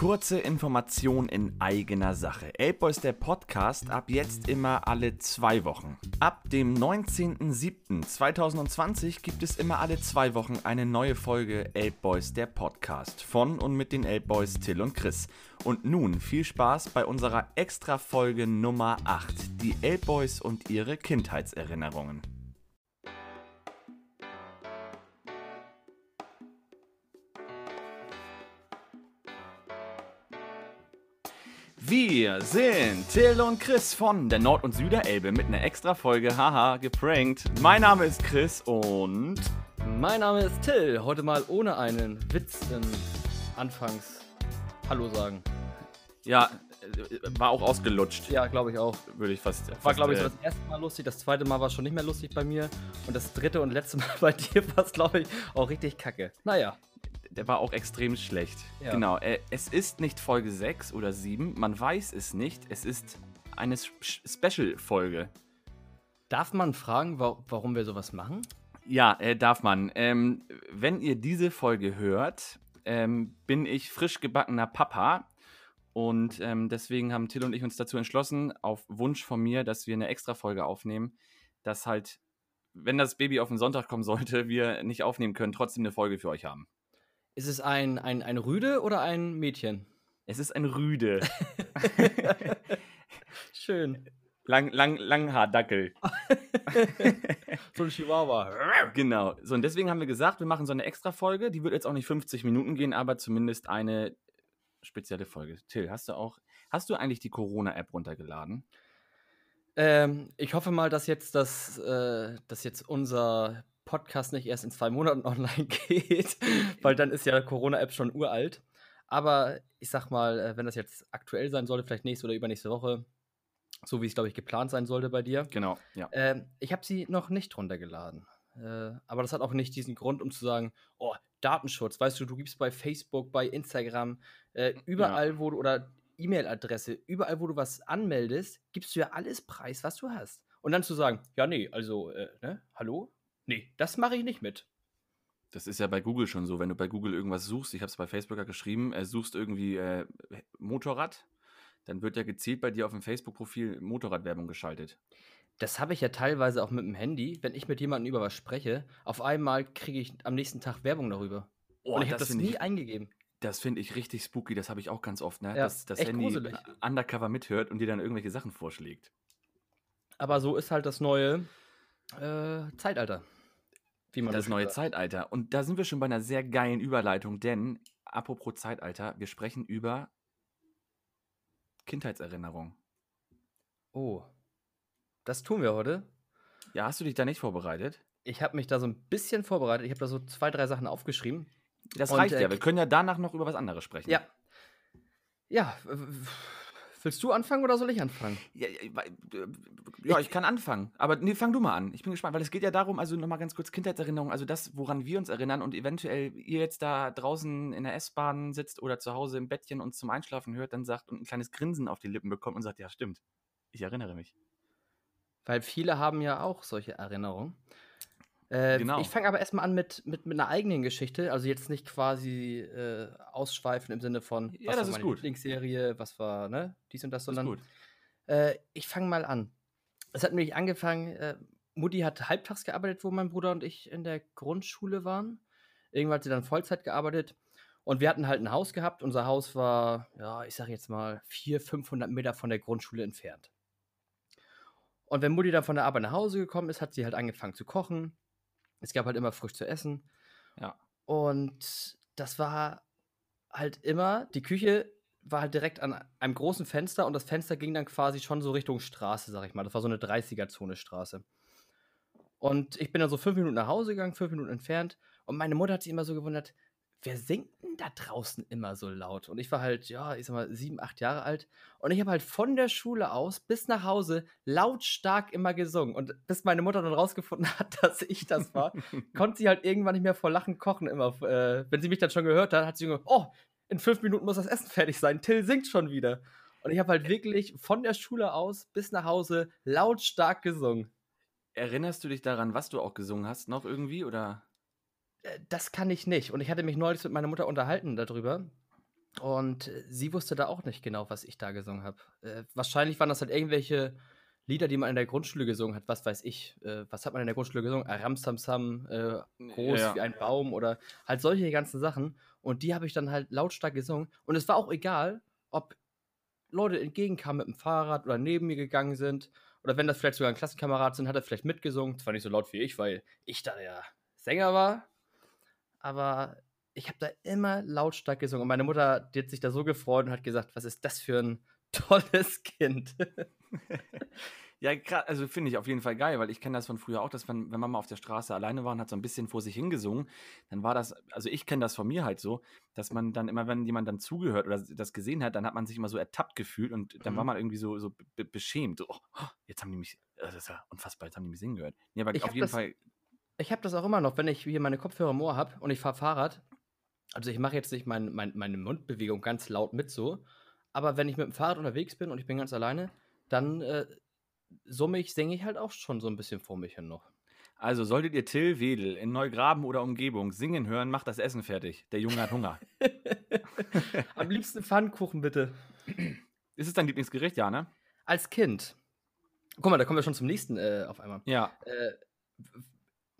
Kurze Information in eigener Sache. Elbboys der Podcast ab jetzt immer alle zwei Wochen. Ab dem 19.07.2020 gibt es immer alle zwei Wochen eine neue Folge Elbboys der Podcast von und mit den Elbboys Till und Chris. Und nun viel Spaß bei unserer Extra-Folge Nummer 8, die Elbboys und ihre Kindheitserinnerungen. Wir sind Till und Chris von der Nord- und Süderelbe mit einer extra Folge, haha, geprankt. Mein Name ist Chris und. Mein Name ist Till. Heute mal ohne einen Witz im Anfangs Hallo sagen. Ja, äh, war auch ausgelutscht. Ja, glaube ich auch. Würde ich fast. War, fast, glaube ich, so äh, das erste Mal lustig. Das zweite Mal war schon nicht mehr lustig bei mir. Und das dritte und letzte Mal bei dir war es, glaube ich, auch richtig kacke. Naja. Der war auch extrem schlecht. Ja. Genau. Äh, es ist nicht Folge 6 oder 7. Man weiß es nicht. Es ist eine Sp- Special-Folge. Darf man fragen, wa warum wir sowas machen? Ja, äh, darf man. Ähm, wenn ihr diese Folge hört, ähm, bin ich frisch gebackener Papa. Und ähm, deswegen haben Till und ich uns dazu entschlossen, auf Wunsch von mir, dass wir eine Extra-Folge aufnehmen, dass halt, wenn das Baby auf den Sonntag kommen sollte, wir nicht aufnehmen können, trotzdem eine Folge für euch haben. Ist es ein, ein, ein Rüde oder ein Mädchen? Es ist ein Rüde. Schön. Lang, lang, Langhaardackel. So ein Chihuahua. Genau. So, und deswegen haben wir gesagt, wir machen so eine Extra-Folge. Die wird jetzt auch nicht 50 Minuten gehen, aber zumindest eine spezielle Folge. Till, hast du auch, hast du eigentlich die Corona-App runtergeladen? Ähm, ich hoffe mal, dass jetzt, das, äh, dass jetzt unser Podcast nicht erst in zwei Monaten online geht, weil dann ist ja Corona-App schon uralt. Aber ich sag mal, äh, wenn das jetzt aktuell sein sollte, vielleicht nächste oder übernächste Woche, so wie es, glaube ich, geplant sein sollte bei dir. Genau, ja. Ähm, ich habe sie noch nicht runtergeladen. Äh, aber das hat auch nicht diesen Grund, um zu sagen, oh, Datenschutz, weißt du, du gibst bei Facebook, bei Instagram, äh, überall, wo du, oder E-Mail-Adresse, überall, wo du was anmeldest, gibst du ja alles preis, was du hast. Und dann zu sagen, ja, nee, also, äh, ne, hallo? Nee, das mache ich nicht mit. Das ist ja bei Google schon so. Wenn du bei Google irgendwas suchst, ich habe es bei Facebook ja geschrieben, äh, suchst irgendwie äh, Motorrad, dann wird ja gezielt bei dir auf dem Facebook-Profil Motorradwerbung geschaltet. Das habe ich ja teilweise auch mit dem Handy, wenn ich mit jemandem über was spreche, auf einmal kriege ich am nächsten Tag Werbung darüber. Oh, Und ich habe das finde nie ich, eingegeben. das finde ich richtig spooky. Das habe ich auch ganz oft, ne? Ja, dass das Handy gruselig. undercover mithört und dir dann irgendwelche Sachen vorschlägt. Aber so ist halt das neue äh, Zeitalter. Wie man Das neue sagt. Zeitalter. Und da sind wir schon bei einer sehr geilen Überleitung, denn apropos Zeitalter, wir sprechen über Kindheitserinnerung. Oh. Das tun wir heute. Ja, hast du dich da nicht vorbereitet? Ich habe mich da so ein bisschen vorbereitet. Ich habe da so zwei, drei Sachen aufgeschrieben. Das Und, reicht äh, ja. Wir können ja danach noch über was anderes sprechen. Ja. Ja. Willst du anfangen oder soll ich anfangen? Ja, äh, ja, ich kann anfangen. Aber nee, fang du mal an. Ich bin gespannt, weil es geht ja darum, also nochmal ganz kurz Kindheitserinnerung, also das, woran wir uns erinnern und eventuell ihr jetzt da draußen in der S-Bahn sitzt oder zu Hause im Bettchen uns zum Einschlafen hört, dann sagt und ein kleines Grinsen auf die Lippen bekommt und sagt, ja, stimmt. Ich erinnere mich. Weil viele haben ja auch solche Erinnerungen. Äh, Genau. Ich fange aber erstmal an mit, mit, mit einer eigenen Geschichte. Also jetzt nicht quasi äh, ausschweifen im Sinne von, Ja, was das war meine gut. Lieblingsserie, was war, ne, dies und das, sondern. Äh, ich fange mal an. Es hat nämlich angefangen, äh, Mutti hat halbtags gearbeitet, wo mein Bruder und ich in der Grundschule waren. Irgendwann hat sie dann Vollzeit gearbeitet. Und wir hatten halt ein Haus gehabt. Unser Haus war, ja, ich sag jetzt mal, 400, 500 Meter von der Grundschule entfernt. Und wenn Mutti dann von der Arbeit nach Hause gekommen ist, hat sie halt angefangen zu kochen. Es gab halt immer frisch zu essen. Ja. Und das war halt immer, die Küche war halt direkt an einem großen Fenster und das Fenster ging dann quasi schon so Richtung Straße, sag ich mal. Das war so eine 30er-Zone-Straße. Und ich bin dann so fünf Minuten nach Hause gegangen, fünf Minuten entfernt. Und meine Mutter hat sich immer so gewundert, wer singt denn da draußen immer so laut? Und ich war halt, ja, ich sag mal, sieben, acht Jahre alt. Und ich habe halt von der Schule aus bis nach Hause lautstark immer gesungen. Und bis meine Mutter dann rausgefunden hat, dass ich das war, konnte sie halt irgendwann nicht mehr vor Lachen kochen. Immer, äh, wenn sie mich dann schon gehört hat, hat sie gesagt, oh, in fünf Minuten muss das Essen fertig sein. Till singt schon wieder. Und ich habe halt wirklich von der Schule aus bis nach Hause lautstark gesungen. Erinnerst du dich daran, was du auch gesungen hast, noch irgendwie? Oder? Äh, Das kann ich nicht. Und ich hatte mich neulich mit meiner Mutter unterhalten darüber. Und äh, sie wusste da auch nicht genau, was ich da gesungen habe. Äh, wahrscheinlich waren das halt irgendwelche Lieder, die man in der Grundschule gesungen hat. Was weiß ich. Äh, was hat man in der Grundschule gesungen? Aram Sam Sam, äh, groß Ja. wie ein Baum oder halt solche ganzen Sachen. Und die habe ich dann halt lautstark gesungen. Und es war auch egal, ob Leute entgegenkamen mit dem Fahrrad oder neben mir gegangen sind. Oder wenn das vielleicht sogar ein Klassenkamerad sind, hat er vielleicht mitgesungen. Zwar nicht so laut wie ich, weil ich da ja Sänger war. Aber ich habe da immer lautstark gesungen. Und meine Mutter, die hat sich da so gefreut und hat gesagt, was ist das für ein tolles Kind. Ja, also finde ich auf jeden Fall geil, weil ich kenne das von früher auch, dass wenn, wenn man mal auf der Straße alleine war und hat so ein bisschen vor sich hingesungen, dann war das, also ich kenne das von mir halt so, dass man dann immer, wenn jemand dann zugehört oder das gesehen hat, dann hat man sich immer so ertappt gefühlt und dann war Mhm. man irgendwie so, so be beschämt. So, oh, jetzt haben die mich, das ist ja unfassbar, jetzt haben die mich singen gehört. Nee, aber Ich auf jeden das- Fall, Ich habe das auch immer noch, wenn ich hier meine Kopfhörer im Ohr habe und ich fahre Fahrrad. Also ich mache jetzt nicht mein, mein, meine Mundbewegung ganz laut mit so, aber wenn ich mit dem Fahrrad unterwegs bin und ich bin ganz alleine, dann äh, summe ich, singe ich halt auch schon so ein bisschen vor mich hin noch. also solltet ihr Till Wedel in Neugraben oder Umgebung singen hören, macht das Essen fertig. Der Junge hat Hunger. Am liebsten Pfannkuchen bitte. ist es dein Lieblingsgericht, ja, ne? Als Kind. Guck mal, da kommen wir schon zum nächsten äh, auf einmal. Ja. Äh,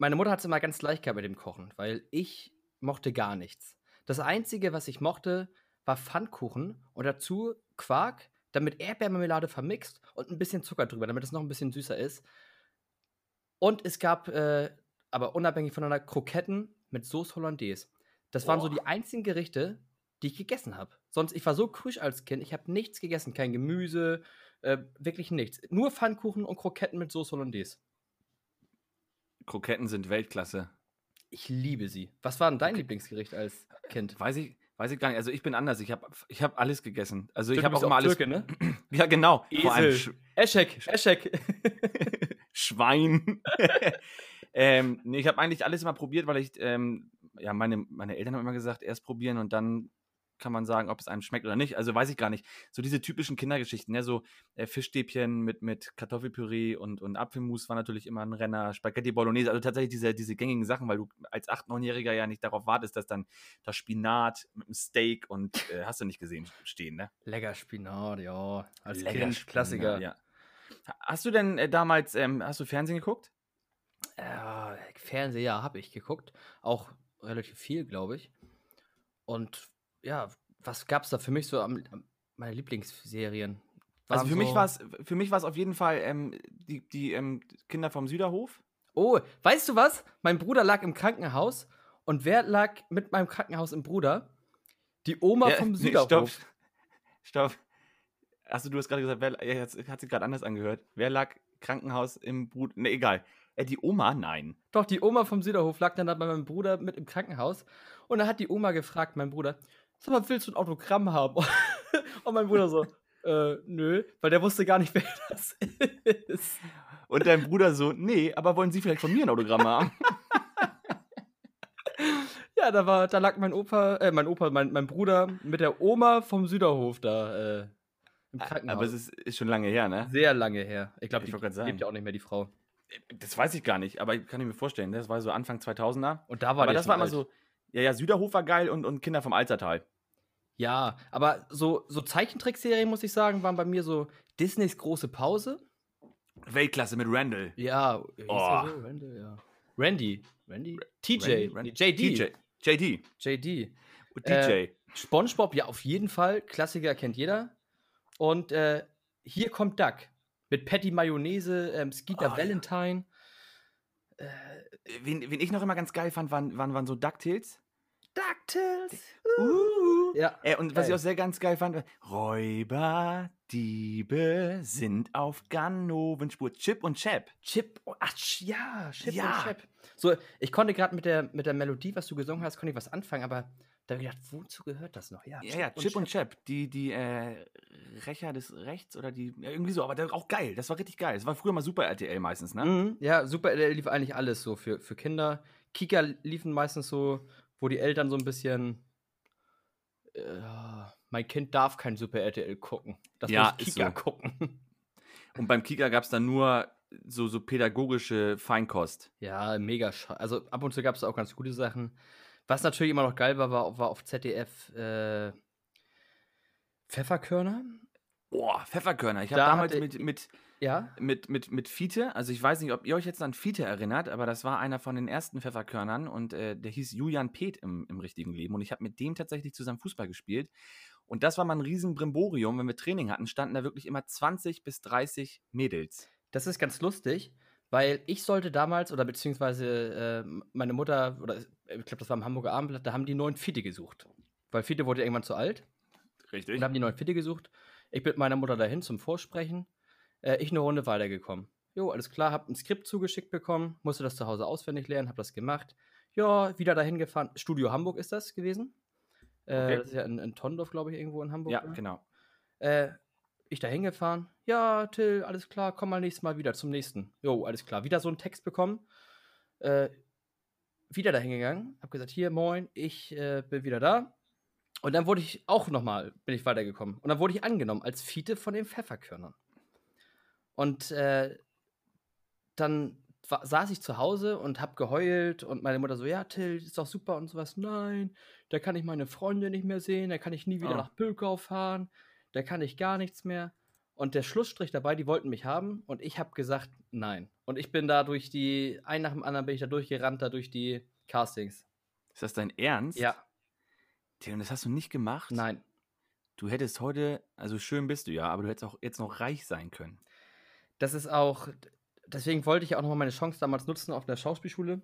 meine Mutter hat es immer ganz leicht gehabt mit dem Kochen, weil ich mochte gar nichts. Das Einzige, was ich mochte, war Pfannkuchen und dazu Quark, dann mit Erdbeermarmelade vermixt und ein bisschen Zucker drüber, damit es noch ein bisschen süßer ist. Und es gab, äh, aber unabhängig voneinander, Kroketten mit Sauce Hollandaise. Das waren so Boah. die einzigen Gerichte, die ich gegessen habe. Sonst, ich war so krüsch als Kind, ich habe nichts gegessen, kein Gemüse, äh, wirklich nichts. Nur Pfannkuchen und Kroketten mit Sauce Hollandaise. Kroketten sind Weltklasse. Ich liebe sie. Was war denn dein Lieblingsgericht als Kind? Weiß ich, weiß ich gar nicht. Also ich bin anders. Ich habe ich hab alles gegessen. Also ich habe auch immer alles. Türke, ne? Ja, genau. Vor allem Sch Esel. Eschek, Eschek. Schwein. ähm, nee, ich habe eigentlich alles immer probiert, weil ich, ähm, ja, meine, meine Eltern haben immer gesagt, erst probieren und dann kann man sagen, ob es einem schmeckt oder nicht. Also weiß ich gar nicht. So diese typischen Kindergeschichten, ne? so äh, Fischstäbchen mit, mit Kartoffelpüree und, und Apfelmus war natürlich immer ein Renner, Spaghetti Bolognese, also tatsächlich diese, diese gängigen Sachen, weil du als 8-, 9-Jähriger ja nicht darauf wartest, dass dann das Spinat mit dem Steak und äh, hast du nicht gesehen stehen, ne? Lecker Spinat, ja. Als Lecker Kind, Spinat, Klassiker. Ja. Hast du denn äh, damals, ähm, hast du Fernsehen geguckt? Äh, Fernseher habe ich geguckt. Auch relativ viel, glaube ich. Und ja, was gab es da für mich so am, am meine Lieblingsserien? Also für mich so- war es für mich war es auf jeden Fall ähm, die, die ähm, Kinder vom Süderhof. Oh, weißt du was? Mein Bruder lag im Krankenhaus. Und wer lag mit meinem Krankenhaus im Bruder? Die Oma Ja, vom nee, Süderhof. Stopp. Stopp. Achso, du hast gerade gesagt, wer, ja, jetzt hat sich gerade anders angehört. Wer lag Krankenhaus im Bruder? Ne, egal. Äh, die Oma? Nein. Doch, die Oma vom Süderhof lag dann da bei meinem Bruder mit im Krankenhaus. Und da hat die Oma gefragt, mein Bruder, sag mal, willst du ein Autogramm haben? Und mein Bruder so, äh, nö, weil der wusste gar nicht, wer das ist. Und dein Bruder so, nee, aber wollen Sie vielleicht von mir ein Autogramm haben? Ja, da war, da lag mein Opa, äh, mein Opa, mein, mein Bruder mit der Oma vom Süderhof da äh, im Krankenhaus. aber es ist, ist schon lange her, ne? sehr lange her. Ich glaube, Ich die grad sagen. lebt ja auch nicht mehr, die Frau. Das weiß ich gar nicht, aber kann ich mir vorstellen. Das war so Anfang 2000er. Und da war aber das war immer alt. so, ja, ja, Süderhof war geil und, und Kinder vom Alzertal. Ja, aber so, so Zeichentrickserien, muss ich sagen, waren bei mir so Disneys große Pause. Weltklasse mit Randall. Ja, Oh. so? Randy, ja. Randy. Randy? TJ. Randy, Nee, JD. TJ. JD. JD. Und DJ. Äh, SpongeBob, ja, auf jeden Fall. Klassiker kennt jeder. Und äh, hier kommt Duck. Mit Patty Mayonnaise, ähm, Skeeter Oh, ja. Valentine. Äh, wen, wen ich noch immer ganz geil fand, waren, waren, waren so DuckTales. DuckTales. Uh. Ja. Äh, und was ich auch sehr ganz geil fand, Räuber, Diebe sind auf Ganovenspur. Chip und Chap. Chip, ach, ja, Chip Ja. und Chap. So, ich konnte gerade mit der, mit der Melodie, was du gesungen hast, konnte ich was anfangen, aber da habe ich gedacht, wozu gehört das noch? Ja, Ja, ja, Chip und Chap. Die, die äh, Rächer des Rechts oder die, ja, irgendwie so, aber der, auch geil. Das war richtig geil. Das war früher mal Super RTL meistens, ne? Mhm, ja, super, der lief eigentlich alles so für, für Kinder. Kika liefen meistens so, wo die Eltern so ein bisschen. Äh, mein Kind darf kein Super RTL gucken. Das Ja, muss Kika so. gucken. Und beim Kika gab es dann nur so, so pädagogische Feinkost. ja, mega schade. Also ab und zu gab es auch ganz gute Sachen. Was natürlich immer noch geil war, war, war auf ZDF äh, Pfefferkörner? Boah, Pfefferkörner. Ich habe Da damals hatte- mit, mit, Ja. mit, mit, mit Fiete, also ich weiß nicht, ob ihr euch jetzt an Fiete erinnert, aber das war einer von den ersten Pfefferkörnern und äh, der hieß Julian Peth im, im richtigen Leben und ich habe mit dem tatsächlich zusammen Fußball gespielt und das war mal ein riesen Brimborium, wenn wir Training hatten, standen da wirklich immer 20 bis 30 Mädels. Das ist ganz lustig, weil ich sollte damals, oder beziehungsweise äh, meine Mutter, oder ich glaube, das war im Hamburger Abendblatt, da haben die neuen Fiete gesucht. Weil Fiete wurde irgendwann zu alt. Richtig. Und haben die neuen Fitte gesucht. Ich bin mit meiner Mutter dahin zum Vorsprechen. Äh, ich eine Runde weitergekommen. Jo, alles klar, hab ein Skript zugeschickt bekommen, musste das zu Hause auswendig lernen, hab das gemacht. Ja, wieder dahin gefahren. Studio Hamburg ist das gewesen. Äh, Okay. Das ist ja in, in Tondorf, glaube ich, irgendwo in Hamburg. Ja, ne? genau. Äh, ich da hingefahren. Ja, Till, alles klar, komm mal nächstes Mal wieder zum nächsten. Jo, alles klar. Wieder so einen Text bekommen. Äh, wieder dahin gegangen. Hab gesagt, hier, moin, ich äh, bin wieder da. Und dann wurde ich auch nochmal, bin ich weitergekommen. Und dann wurde ich angenommen als Fiete von den Pfefferkörnern. Und äh, dann saß ich zu Hause und hab geheult und meine Mutter so, ja, Till, ist doch super und sowas. Nein, da kann ich meine Freunde nicht mehr sehen, da kann ich nie wieder Ah. nach Pölkau fahren, da kann ich gar nichts mehr. Und der Schlussstrich dabei, die wollten mich haben und ich habe gesagt, nein. Und ich bin da durch die, ein nach dem anderen bin ich da durchgerannt, da durch die Castings. Ist das dein Ernst? Ja, Tim, das hast du nicht gemacht? nein. Du hättest heute, also schön bist du ja, aber du hättest auch jetzt noch reich sein können. Das ist auch, deswegen wollte ich auch nochmal meine Chance damals nutzen auf der Schauspielschule.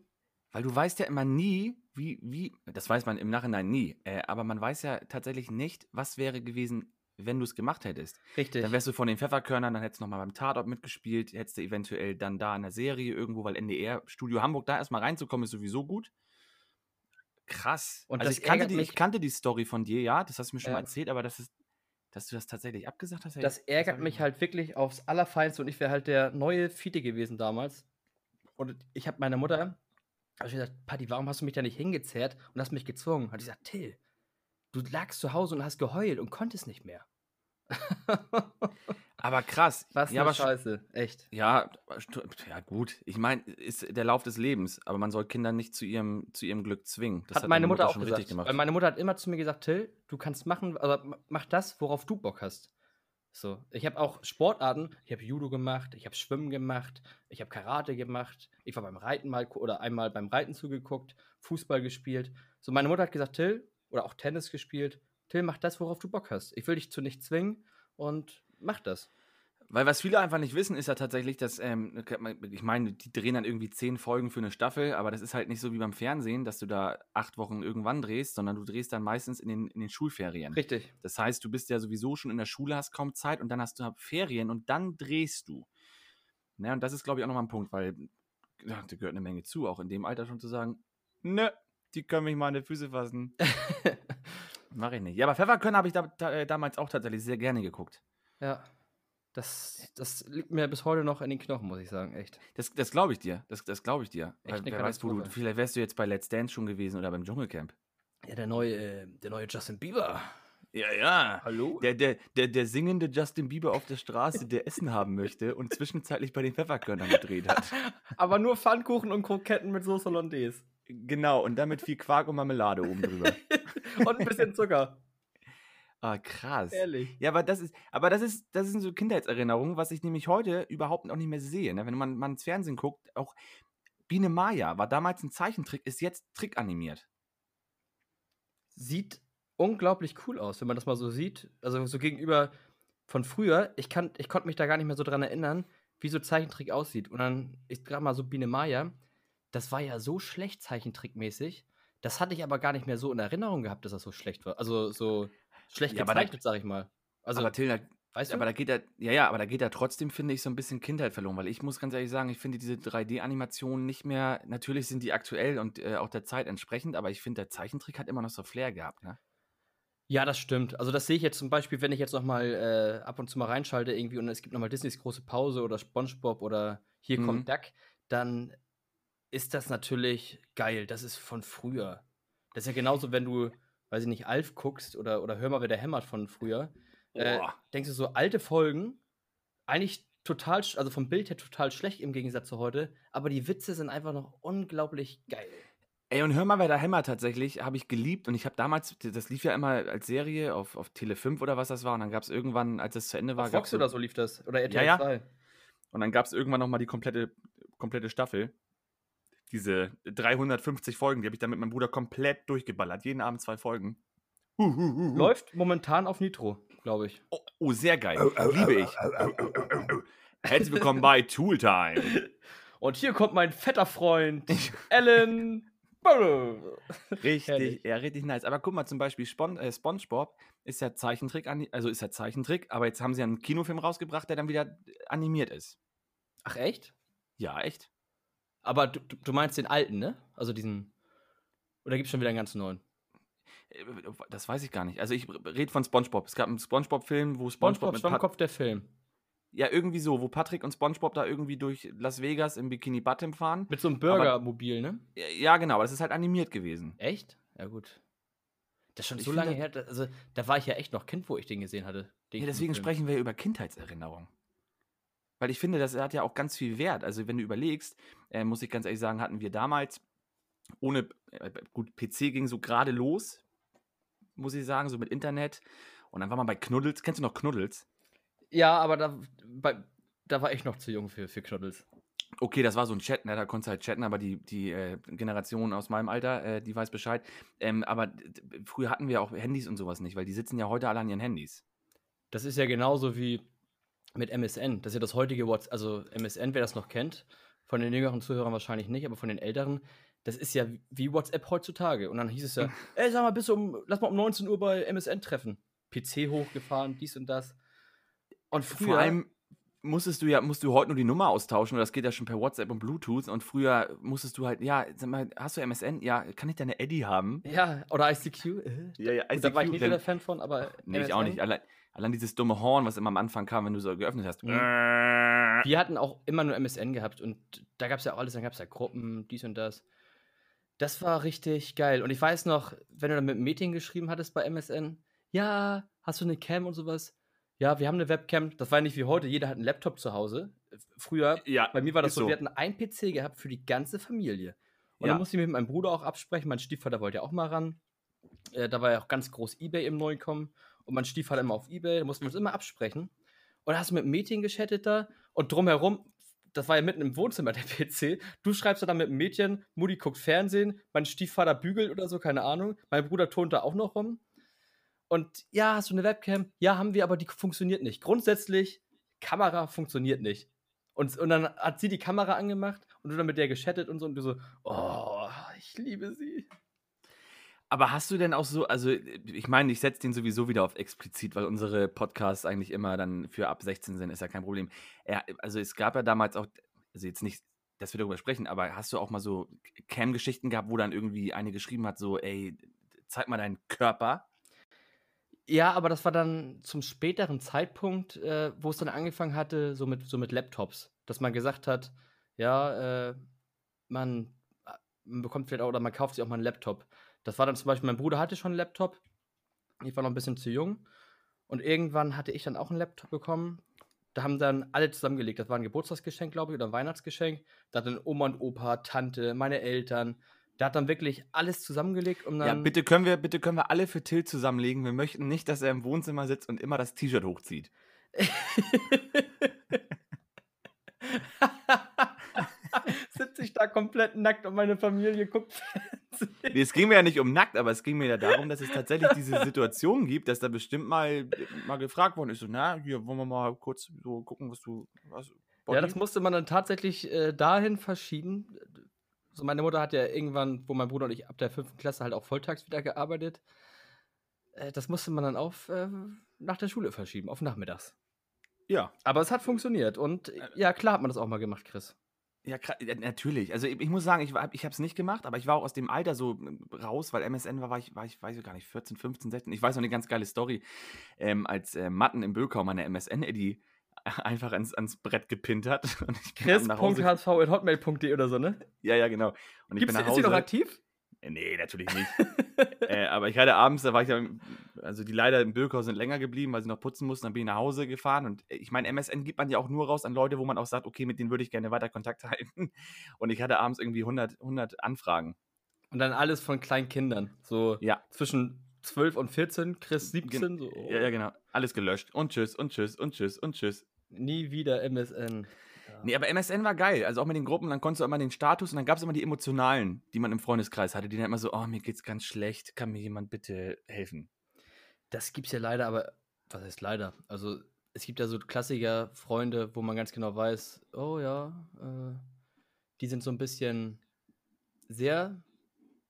Weil du weißt ja immer nie, wie, wie, das weiß man im Nachhinein nie, äh, aber man weiß ja tatsächlich nicht, was wäre gewesen, wenn du es gemacht hättest. Richtig. Dann wärst du von den Pfefferkörnern, dann hättest du nochmal beim Tatort mitgespielt, hättest du eventuell dann da in der Serie irgendwo, weil NDR, Studio Hamburg, da erstmal reinzukommen, ist sowieso gut. Krass. Und also ich kannte, die, ich kannte die Story von dir, ja, das hast du mir schon Ja. mal erzählt, aber das ist, dass du das tatsächlich abgesagt hast. Das ärgert ich mich halt wirklich aufs Allerfeinste und ich wäre halt der neue Fiete gewesen damals. Und ich habe meiner Mutter hab ich gesagt, Patti, warum hast du mich da nicht hingezerrt und hast mich gezwungen? Hat sie gesagt, Till, du lagst zu Hause und hast geheult und konntest nicht mehr. Aber krass. Was ja, aber sch- Scheiße, echt. Ja, ja gut. Ich meine, ist der Lauf des Lebens, aber man soll Kinder nicht zu ihrem, zu ihrem Glück zwingen. Das hat meine deine Mutter auch schon gesagt. richtig gemacht. Weil meine Mutter hat immer zu mir gesagt, Till, du kannst machen, also ma- mach das, worauf du Bock hast. So, ich habe auch Sportarten, ich habe Judo gemacht, ich habe Schwimmen gemacht, ich habe Karate gemacht, ich war beim Reiten mal oder einmal beim Reiten zugeguckt, Fußball gespielt. So, meine Mutter hat gesagt, Till, oder auch Tennis gespielt, Till, mach das, worauf du Bock hast. Ich will dich zu nichts zwingen und mach das. Weil was viele einfach nicht wissen, ist ja tatsächlich, dass, ähm, ich meine, die drehen dann irgendwie zehn Folgen für eine Staffel, aber das ist halt nicht so wie beim Fernsehen, dass du da acht Wochen irgendwann drehst, sondern du drehst dann meistens in den, in den Schulferien. Richtig. Das heißt, du bist ja sowieso schon in der Schule, hast kaum Zeit und dann hast du Ferien und dann drehst du. Ne, und das ist, glaube ich, auch nochmal ein Punkt, weil ja, da gehört eine Menge zu, auch in dem Alter schon zu sagen, ne, die können mich mal an die Füße fassen. Mach ich nicht. Ja, aber Pfefferkörner habe ich da, da, äh, damals auch tatsächlich sehr gerne geguckt. Ja. Das, das liegt mir bis heute noch in den Knochen, muss ich sagen, echt. Das, das glaube ich dir. Das, das glaube ich dir. Echt wer weiß, wo du, vielleicht wärst du jetzt bei Let's Dance schon gewesen oder beim Dschungelcamp. Ja, der neue, äh, der neue Justin Bieber. Ja, ja. Hallo? Der, der, der, der singende Justin Bieber auf der Straße, der Essen haben möchte und zwischenzeitlich bei den Pfefferkörnern gedreht hat. Aber nur Pfannkuchen und Kroketten mit Soße Hollandaise. Genau, und damit viel Quark und Marmelade oben drüber. und ein bisschen Zucker. Ah, krass. Ehrlich. Ja, aber das ist, aber das ist, das sind so Kindheitserinnerungen, was ich nämlich heute überhaupt auch nicht mehr sehe. Ne? Wenn man, man ins Fernsehen guckt, auch Biene Maya war damals ein Zeichentrick, ist jetzt trickanimiert. Sieht unglaublich cool aus, wenn man das mal so sieht. Also so gegenüber von früher. Ich, kann, ich konnte mich da gar nicht mehr so dran erinnern, wie so Zeichentrick aussieht. Und dann, ich gerade mal so Biene Maya, das war ja so schlecht zeichentrickmäßig. Das hatte ich aber gar nicht mehr so in Erinnerung gehabt, dass das so schlecht war. Also so schlecht Ja, aber da- gezeichnet, sag ich mal. Also, aber Till, da, weißt du? aber da geht da, ja, ja, aber da geht da trotzdem, finde ich, so ein bisschen Kindheit verloren, weil ich muss ganz ehrlich sagen, ich finde diese 3D-Animationen nicht mehr, natürlich sind die aktuell und äh, auch der Zeit entsprechend, aber ich finde, der Zeichentrick hat immer noch so Flair gehabt, ne? Ja, das stimmt. Also das sehe ich jetzt zum Beispiel, wenn ich jetzt noch mal äh, ab und zu mal reinschalte irgendwie und es gibt noch mal Disneys große Pause oder SpongeBob oder Hier Mhm. kommt Duck, dann ist das natürlich geil. Das ist von früher. Das ist ja genauso, wenn du, weiß ich nicht, Alf guckst oder, oder Hör mal, wer der hämmert von früher. Äh, denkst du so, alte Folgen, eigentlich total, also vom Bild her total schlecht im Gegensatz zu heute, aber die Witze sind einfach noch unglaublich geil. Ey, und hör mal, wer da hämmert tatsächlich, habe ich geliebt. Und ich habe damals, das lief ja immer als Serie auf, auf Tele 5 oder was das war. Und dann gab es irgendwann, als es zu Ende war. Auf Fox oder so lief das. Oder RTL Ja, ja. 2. Und dann gab es irgendwann nochmal die komplette, komplette Staffel. Diese 350 Folgen, die habe ich dann mit meinem Bruder komplett durchgeballert. Jeden Abend zwei Folgen. Läuft momentan auf Nitro, glaube ich. Oh, oh, sehr geil. Liebe ich. Herzlich willkommen bei Tooltime. Und hier kommt mein fetter Freund, Alan. Burrow. Richtig, Herrlich. ja, richtig nice. Aber guck mal, zum Beispiel Spon äh, SpongeBob ist ja Zeichentrick, also ist ja Zeichentrick, aber jetzt haben sie einen Kinofilm rausgebracht, der dann wieder animiert ist. Ach, echt? Ja, echt? Aber du, du meinst den alten, ne? Also diesen. Oder gibt es schon wieder einen ganz neuen? Äh, Das weiß ich gar nicht. Also ich rede von SpongeBob. Es gab einen SpongeBob-Film, wo SpongeBob, SpongeBob mit Schwammkopf, der Film. ja irgendwie so, wo Patrick und SpongeBob da irgendwie durch Las Vegas im Bikini Bottom fahren. Mit so einem Burgermobil, ne? Ja, genau, aber das ist halt animiert gewesen. Echt? Ja, gut. Das ist schon Ich so lange her. da- Also, da war ich ja echt noch Kind, wo ich den gesehen hatte. Den Ja, deswegen sprechen wir ja über Kindheitserinnerung. Weil ich finde, das hat ja auch ganz viel Wert. Also, wenn du überlegst, äh, muss ich ganz ehrlich sagen, hatten wir damals ohne, äh, gut, PC ging so gerade los, muss ich sagen, so mit Internet. Und dann war man bei Knuddels. Kennst du noch Knuddels? Ja, aber da, bei, da war ich noch zu jung für, für Knuddels. Okay, das war so ein Chat, ne? da konntest du halt chatten, aber die, die äh, Generation aus meinem Alter, äh, die weiß Bescheid. Ähm, aber früher hatten wir auch Handys und sowas nicht, weil die sitzen ja heute alle an ihren Handys. Das ist ja genauso wie mit MSN. Das ist ja das heutige WhatsApp. Also, MSN, wer das noch kennt, von den jüngeren Zuhörern wahrscheinlich nicht, aber von den älteren, das ist ja wie WhatsApp heutzutage. Und dann hieß es ja, ey, sag mal, bis um, lass mal um 19 Uhr bei MSN treffen. PC hochgefahren, dies und das. Und früher. Vor allem musstest du ja, musst du heute nur die Nummer austauschen, oder das geht ja schon per WhatsApp und Bluetooth. Und früher musstest du halt, ja, sag mal, hast du MSN? Ja, kann ich deine Eddie haben? ja, oder ICQ. Ja, ja, Gut, da war ich nicht so der Fan von, aber. Nee, ich auch MSN. nicht. Allein, allein dieses dumme Horn, was immer am Anfang kam, wenn du so geöffnet hast. Mhm. Wir hatten auch immer nur MSN gehabt und da gab es ja auch alles, dann gab es ja Gruppen, dies und das. Das war richtig geil. Und ich weiß noch, wenn du dann mit einem Meeting geschrieben hattest bei MSN, ja, hast du eine Cam und sowas? Ja, wir haben eine Webcam. Das war ja nicht wie heute, jeder hat einen Laptop zu Hause. Früher, Ja, bei mir war das so, so. wir hatten einen PC gehabt für die ganze Familie. Und Ja. dann musste ich mit meinem Bruder auch absprechen. Mein Stiefvater wollte ja auch mal ran. Äh, da war ja auch ganz groß Ebay im Neukommen. Und mein Stiefvater immer auf Ebay. Da mussten wir uns immer absprechen. Und da hast du mit einem Mädchen geschattet da. Und drumherum, das war ja mitten im Wohnzimmer der PC. Du schreibst da dann mit einem Mädchen, Mutti guckt Fernsehen, mein Stiefvater bügelt oder so, keine Ahnung. Mein Bruder turnt da auch noch rum. Und ja, hast du eine Webcam? Ja, haben wir, aber die funktioniert nicht. Grundsätzlich, Kamera funktioniert nicht. Und, und dann hat sie die Kamera angemacht und du dann mit der geschattet und so und du so, oh, ich liebe sie. Aber hast du denn auch so, also ich meine, ich setze den sowieso wieder auf explizit, weil unsere Podcasts eigentlich immer dann für ab 16 sind, ist ja kein Problem. Ja, also es gab ja damals auch, also jetzt nicht, dass wir darüber sprechen, aber hast du auch mal so Cam-Geschichten gehabt, wo dann irgendwie eine geschrieben hat, so, ey, zeig mal deinen Körper? Ja, aber das war dann zum späteren Zeitpunkt, äh, wo es dann angefangen hatte, so mit, so mit Laptops. Dass man gesagt hat, ja, äh, man, äh, man bekommt vielleicht auch, oder man kauft sich auch mal einen Laptop. Das war dann zum Beispiel, mein Bruder hatte schon einen Laptop. Ich war noch ein bisschen zu jung. Und irgendwann hatte ich dann auch einen Laptop bekommen. Da haben dann alle zusammengelegt. Das war ein Geburtstagsgeschenk, glaube ich, oder ein Weihnachtsgeschenk. Da hatten Oma und Opa, Tante, meine Eltern. Da hat dann wirklich alles zusammengelegt, um dann. Ja, bitte können wir, bitte können wir alle für Till zusammenlegen. Wir möchten nicht, dass er im Wohnzimmer sitzt und immer das T-Shirt hochzieht. Sitze ich da komplett nackt und meine Familie guckt. Nee, es ging mir ja nicht um nackt, aber es ging mir ja darum, dass es tatsächlich diese Situation gibt, dass da bestimmt mal, mal gefragt worden ist, so, na, hier wollen wir mal kurz so gucken, was du. Was, Ja, das musste man dann tatsächlich äh, dahin verschieben. So, meine Mutter hat ja irgendwann, wo mein Bruder und ich ab der fünften Klasse halt auch volltags wieder gearbeitet. Äh, das musste man dann auf äh, nach der Schule verschieben, auf nachmittags. ja. Aber es hat funktioniert und äh, ja, klar hat man das auch mal gemacht, Chris. Ja, natürlich. Also ich, ich muss sagen, ich, war- ich habe es nicht gemacht, aber ich war auch aus dem Alter so äh, raus, weil MSN war, war ich, war ich weiß ich gar nicht, 14, 15, 16. Ich weiß noch eine ganz geile Story, ähm, als äh, Matten im Bökau meine MSN-Eddy einfach ans, ans Brett gepinnt hat. Und ich bin dann nach Hause. Chris.hsv.hotmail.de oder so, ne? Ja, ja, genau. Und ich Gibt's, bin nach ist die Hause. noch aktiv? Äh, Nee, natürlich nicht. äh, aber ich hatte abends, da war ich ja, also die leider im Bökau sind länger geblieben, weil sie noch putzen mussten, dann bin ich nach Hause gefahren und äh, ich meine, MSN gibt man ja auch nur raus an Leute, wo man auch sagt, okay, mit denen würde ich gerne weiter Kontakt halten. Und ich hatte abends irgendwie 100, 100 Anfragen. Und dann alles von kleinen Kindern. So Ja. zwischen 12 und 14, Chris 17. So, Ja, ja, genau. Alles gelöscht. Und tschüss, und tschüss, und tschüss, und tschüss. Nie wieder MSN. Ja. Nee, aber MSN war geil. Also auch mit den Gruppen, dann konntest du immer den Status und dann gab es immer die emotionalen, die man im Freundeskreis hatte, die dann immer so, oh, mir geht's ganz schlecht, kann mir jemand bitte helfen? Das gibt's ja leider, aber was heißt leider? Also es gibt ja so Klassiker, Freunde, wo man ganz genau weiß, oh ja, äh, die sind so ein bisschen sehr,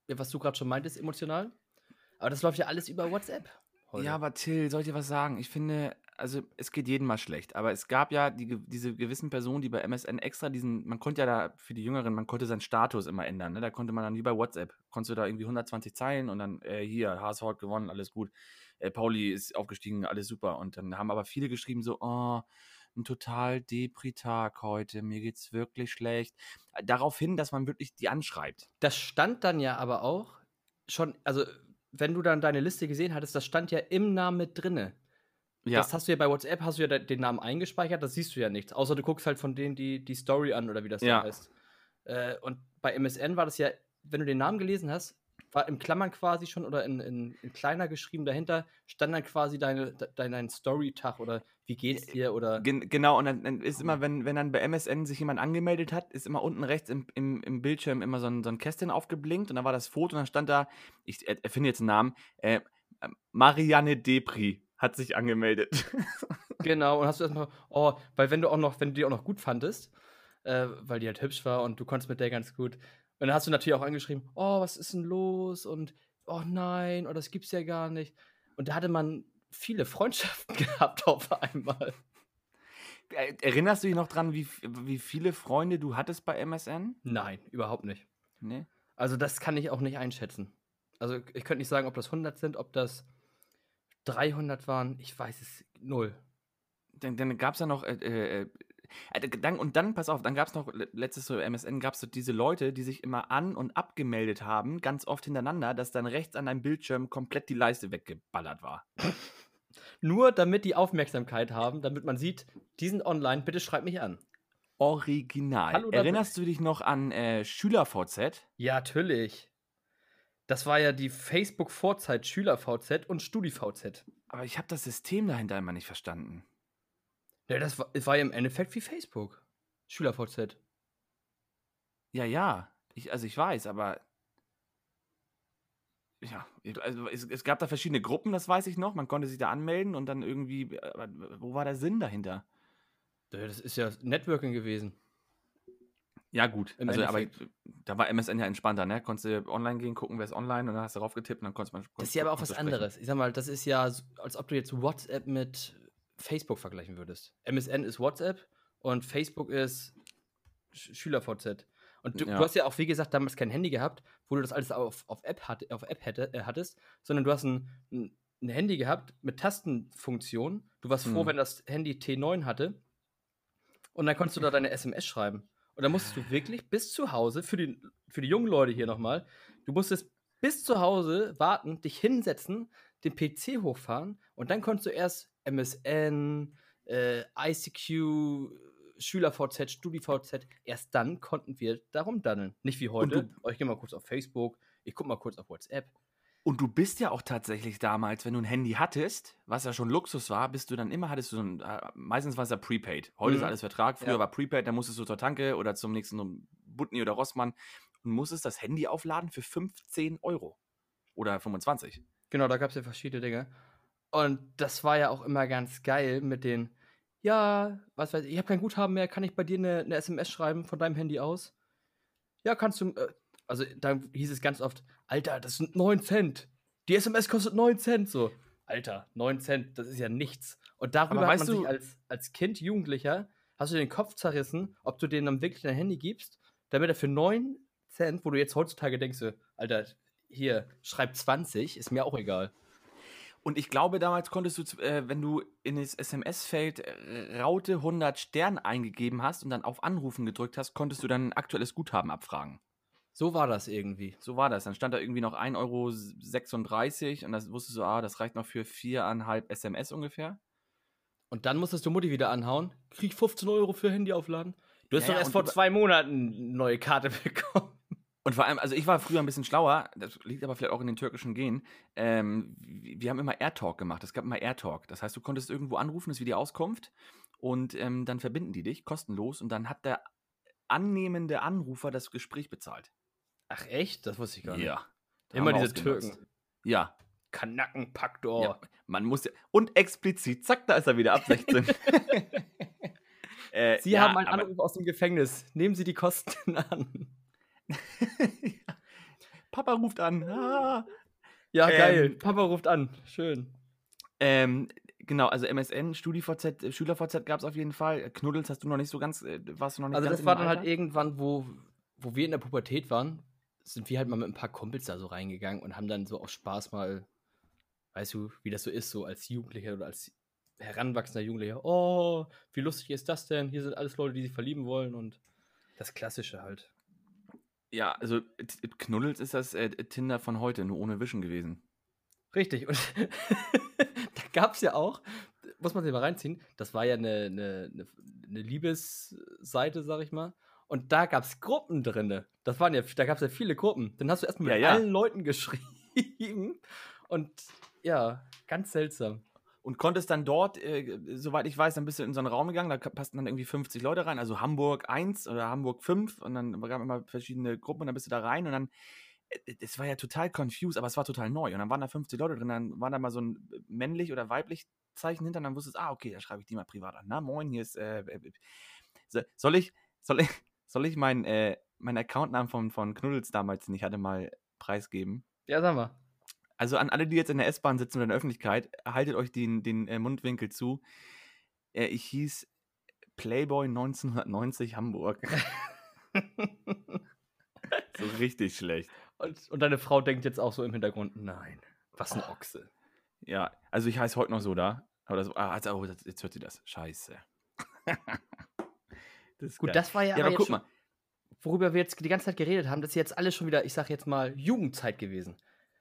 was du gerade schon meintest, emotional. Aber das läuft ja alles über WhatsApp. heute. Ja, aber Till, soll ich dir was sagen? Ich finde, also es geht jedem mal schlecht, aber es gab ja die, diese gewissen Personen, die bei MSN extra diesen, man konnte ja da für die Jüngeren, man konnte seinen Status immer ändern, ne? Da konnte man dann wie bei WhatsApp, konntest du da irgendwie 120 Zeilen und dann, äh, hier, HSV hat gewonnen, alles gut, äh, Pauli ist aufgestiegen, alles super und dann haben aber viele geschrieben so, oh, ein total Depri-Tag heute, mir geht's wirklich schlecht. Darauf hin, dass man wirklich die anschreibt. Das stand dann ja aber auch schon, also wenn du dann deine Liste gesehen hattest, das stand ja im Namen mit drinne. Ja, Das hast du ja bei WhatsApp, hast du ja de- den Namen eingespeichert, das siehst du ja nichts. Außer du guckst halt von denen die, die Story an oder wie das Ja. da heißt. Äh, und bei MSN war das ja, wenn du den Namen gelesen hast, war im Klammern quasi schon oder in, in, in kleiner geschrieben dahinter, stand dann quasi deine, de, dein, dein Story-Tag oder wie geht's dir oder. Gen genau, und dann, dann ist immer, wenn, wenn dann bei MSN sich jemand angemeldet hat, ist immer unten rechts im, im, im Bildschirm immer so ein, so ein Kästchen aufgeblinkt und dann war das Foto und dann stand da, ich er- erfinde jetzt einen Namen, äh, Marianne Depri hat sich angemeldet. Genau, und hast du erstmal, oh, weil wenn du auch noch, wenn du die auch noch gut fandest, äh, weil die halt hübsch war und du konntest mit der ganz gut. Und dann hast du natürlich auch angeschrieben, oh, was ist denn los? Und oh nein, oh, das gibt's ja gar nicht. Und da hatte man viele Freundschaften gehabt auf einmal. Äh, Erinnerst du dich noch dran, wie, wie viele Freunde du hattest bei MSN? Nein, überhaupt nicht. Nee? Also das kann ich auch nicht einschätzen. Also ich könnte nicht sagen, ob das 100 sind, ob das 300 waren. Ich weiß es null. Dann, dann gab es ja noch, äh, äh, äh, dann, und dann, pass auf, dann gab es noch, le- letztes so MSN gab es so diese Leute, die sich immer an- und abgemeldet haben, ganz oft hintereinander, dass dann rechts an deinem Bildschirm komplett die Leiste weggeballert war. Nur damit die Aufmerksamkeit haben, damit man sieht, die sind online, bitte schreib mich an. Original. Hallo, Erinnerst du dich noch an äh, SchülerVZ? Ja, natürlich. Das war ja die Facebook-Vorzeit Schüler-VZ und Studi-VZ. Aber ich habe das System dahinter immer nicht verstanden. Ja, das war, war ja im Endeffekt wie Facebook. Schüler-VZ. Ja, ja. Ich, also ich weiß, aber. Ja, also es, es gab da verschiedene Gruppen, das weiß ich noch. Man konnte sich da anmelden und dann irgendwie. Aber wo war der Sinn dahinter? Das ist ja Networking gewesen. Ja, gut. Im also, aber Endeffekt. da war MSN ja entspannter, ne? Konntest du online gehen, gucken, wer ist online und dann hast du drauf getippt und dann konntest man. Das ist ja aber auch was konntest sprechen. anderes. Ich sag mal, das ist ja, als ob du jetzt WhatsApp mit Facebook vergleichen würdest. MSN ist WhatsApp und Facebook ist Sch Schüler-VZ. Und du, Ja. du hast ja auch, wie gesagt, damals kein Handy gehabt, wo du das alles auf, auf App, hat, auf App hätte, äh, hattest, sondern du hast ein, ein, ein Handy gehabt mit Tastenfunktion. Du warst froh, Mhm. wenn das Handy T9 hatte. Und dann konntest du da deine SMS schreiben. Und dann musstest du wirklich bis zu Hause, für die, für die jungen Leute hier nochmal, du musstest bis zu Hause warten, dich hinsetzen, den PC hochfahren und dann konntest du erst MSN, äh, ICQ, SchülerVZ, StudiVZ, erst dann konnten wir darum daddeln. Nicht wie heute, oh, ich gehe mal kurz auf Facebook, ich guck mal kurz auf WhatsApp. Und du bist ja auch tatsächlich damals, wenn du ein Handy hattest, was ja schon Luxus war, bist du dann immer, hattest du so ein, äh, meistens war es ja Prepaid. Heute ist Mhm. alles Vertrag, früher Ja. war Prepaid, da musstest du zur Tanke oder zum nächsten Butni oder Rossmann und musstest das Handy aufladen für 15 Euro. Oder 25. Genau, da gab es ja verschiedene Dinge. Und das war ja auch immer ganz geil mit den, ja, was weiß ich, ich habe kein Guthaben mehr, kann ich bei dir eine, eine SMS schreiben von deinem Handy aus? Ja, kannst du, äh, also da hieß es ganz oft, Alter, das sind 9 Cent. Die SMS kostet 9 Cent, so. Alter, 9 Cent, das ist ja nichts. Und darüber Aber hat weißt man du- sich als, als Kind, Jugendlicher, hast du den Kopf zerrissen, ob du denen dann wirklich dein Handy gibst, damit er für 9 Cent, wo du jetzt heutzutage denkst, Alter, hier, schreib 20, ist mir auch egal. Und ich glaube, damals konntest du, äh, wenn du in das SMS-Feld äh, Raute 100 Stern eingegeben hast und dann auf Anrufen gedrückt hast, konntest du dann ein aktuelles Guthaben abfragen. So war das irgendwie. So war das. Dann stand da irgendwie noch 1,36 Euro und das wusstest du, ah, das reicht noch für viereinhalb SMS ungefähr. Und dann musstest du Mutti wieder anhauen. Krieg 15 Euro für Handy aufladen. Du hast Ja, doch erst vor zwei Monaten eine neue Karte bekommen. Und vor allem, also ich war früher ein bisschen schlauer, das liegt aber vielleicht auch in den türkischen Gen. Ähm, wir haben immer Airtalk gemacht. Es gab immer Airtalk. Das heißt, du konntest irgendwo anrufen, das ist wie die Auskunft. Und ähm, dann verbinden die dich kostenlos und dann hat der annehmende Anrufer das Gespräch bezahlt. Ach echt? Das wusste ich gar nicht. Ja. Immer diese ausgenutzt. Türken. Ja. Kanackenpaktor. ja. Man muss ja. Und explizit, zack, da ist er wieder ab 16. äh, Sie ja, haben einen aber- Anruf aus dem Gefängnis. Nehmen Sie die Kosten an. Papa ruft an. Ah. Ja, Ähm, geil. Papa ruft an. Schön. Ähm, genau, also MSN, StudiVZ, äh, SchülerVZ gab es auf jeden Fall. Knuddels hast du noch nicht so ganz, äh, warst du noch nicht Also das war dann halt Alter? irgendwann, wo, wo wir in der Pubertät waren, sind wir halt mal mit ein paar Kumpels da so reingegangen und haben dann so aus Spaß mal, weißt du, wie das so ist, so als Jugendlicher oder als heranwachsender Jugendlicher. Oh, wie lustig ist das denn? Hier sind alles Leute, die sich verlieben wollen und das Klassische halt. Ja, also Knuddels ist das äh, Tinder von heute, nur ohne Wischen gewesen. Richtig. Und da gab es ja auch, muss man sich mal reinziehen, das war ja eine, eine, eine Liebesseite, sag ich mal. Und da gab es Gruppen drinne. Das waren ja, da gab es ja viele Gruppen. Dann hast du erstmal mit Ja, allen Leuten geschrieben. Und ja, ganz seltsam. Und konntest dann dort, äh, soweit ich weiß, dann bist du in so einen Raum gegangen, da passten dann irgendwie 50 Leute rein, also Hamburg 1 oder Hamburg 5 und dann gab es immer verschiedene Gruppen und dann bist du da rein und dann, äh, das war ja total confused, aber es war total neu und dann waren da 50 Leute drin, dann war da mal so ein männlich oder weiblich Zeichen hinter und dann wusstest du, ah, okay, da schreibe ich die mal privat an. Na, moin, hier ist, äh, äh, so- soll ich, soll ich, soll ich meinen, äh, meinen Accountnamen von, von Knuddels damals, den ich hatte, mal preisgeben? Ja, sag mal. Also an alle, die jetzt in der S-Bahn sitzen oder in der Öffentlichkeit, haltet euch den, den äh, Mundwinkel zu. Äh, ich hieß Playboy 1990 Hamburg. so richtig schlecht. Und, und deine Frau denkt jetzt auch so im Hintergrund, nein, was ein Ochse. Ja, also ich heiße heute noch so da. Aber das, ah, also, oh, das, jetzt hört sie das. Scheiße. Das Gut, geil. das war ja, ja, aber guck mal. worüber wir jetzt die ganze Zeit geredet haben, das ist jetzt alles schon wieder, ich sag jetzt mal, Jugendzeit gewesen.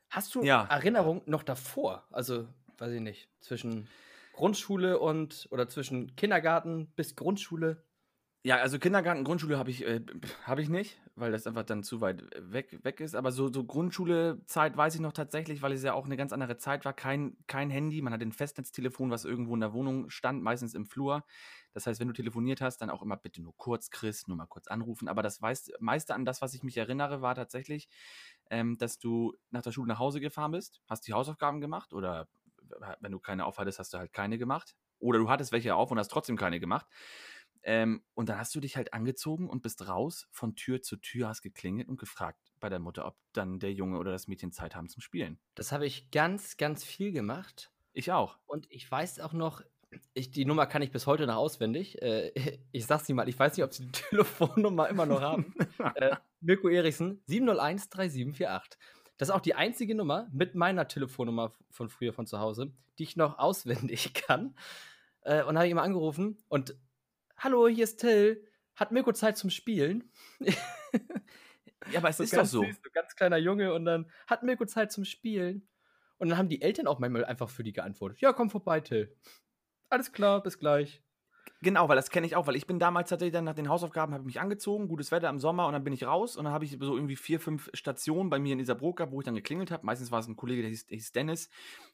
Hast du Ja. Erinnerung noch davor? Also, weiß ich nicht, zwischen Grundschule und oder zwischen Kindergarten bis Grundschule? Ja, also Kindergarten, Grundschule habe ich, äh, hab ich nicht, weil das einfach dann zu weit weg, weg ist. Aber so, so Grundschulezeit weiß ich noch tatsächlich, weil es ja auch eine ganz andere Zeit war. Kein, kein Handy, man hat ein Festnetztelefon, was irgendwo in der Wohnung stand, meistens im Flur. Das heißt, wenn du telefoniert hast, dann auch immer bitte nur kurz, Chris, nur mal kurz anrufen. Aber das weiß, meiste an das, was ich mich erinnere, war tatsächlich, ähm, dass du nach der Schule nach Hause gefahren bist, hast die Hausaufgaben gemacht oder wenn du keine aufhattest, hast du halt keine gemacht. Oder du hattest welche auf und hast trotzdem keine gemacht. Ähm, und dann hast du dich halt angezogen und bist raus von Tür zu Tür, hast geklingelt und gefragt bei der Mutter, ob dann der Junge oder das Mädchen Zeit haben zum Spielen. Das habe ich ganz, ganz viel gemacht. Ich auch. Und ich weiß auch noch, ich, die Nummer kann ich bis heute noch auswendig. Äh, ich sag's dir mal, ich weiß nicht, ob sie die Telefonnummer immer noch haben. äh, Mirko Eriksen, 701 3748. Das ist auch die einzige Nummer mit meiner Telefonnummer von früher von zu Hause, die ich noch auswendig kann. Äh, und habe ich immer angerufen und Hallo, hier ist Till. Hat Mirko Zeit zum Spielen? ja, aber es ist doch ganz so. süß, so ganz kleiner Junge und dann hat Mirko Zeit zum Spielen. Und dann haben die Eltern auch manchmal einfach für die geantwortet. Ja, komm vorbei, Till. Alles klar, bis gleich. Genau, weil das kenne ich auch, weil ich bin damals tatsächlich dann nach den Hausaufgaben, habe ich mich angezogen, gutes Wetter im Sommer und dann bin ich raus und dann habe ich so irgendwie vier, fünf Stationen bei mir in dieser gehabt, wo ich dann geklingelt habe. Meistens war es ein Kollege, der hieß, der hieß Dennis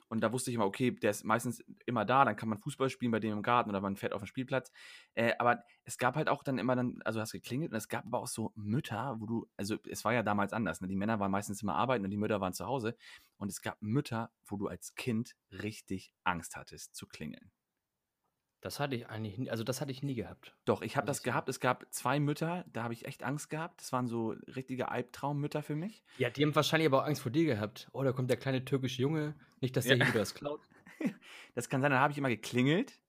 und da wusste ich immer, okay, der ist meistens immer da, dann kann man Fußball spielen bei dem im Garten oder man fährt auf den Spielplatz. Äh, aber es gab halt auch dann immer dann, also hast geklingelt und es gab aber auch so Mütter, wo du, also es war ja damals anders, ne? die Männer waren meistens immer arbeiten und die Mütter waren zu Hause und es gab Mütter, wo du als Kind richtig Angst hattest zu klingeln. Das hatte ich eigentlich, nie- also das hatte ich nie gehabt. Doch, ich habe Muss das ich sagen. gehabt. Es gab zwei Mütter, da habe ich echt Angst gehabt. Das waren so richtige Albtraummütter für mich. Ja, die haben wahrscheinlich aber auch Angst vor dir gehabt. Oh, da kommt der kleine türkische Junge. Nicht, dass der Ja. hier wieder was klaut. Das kann sein, dann habe ich immer geklingelt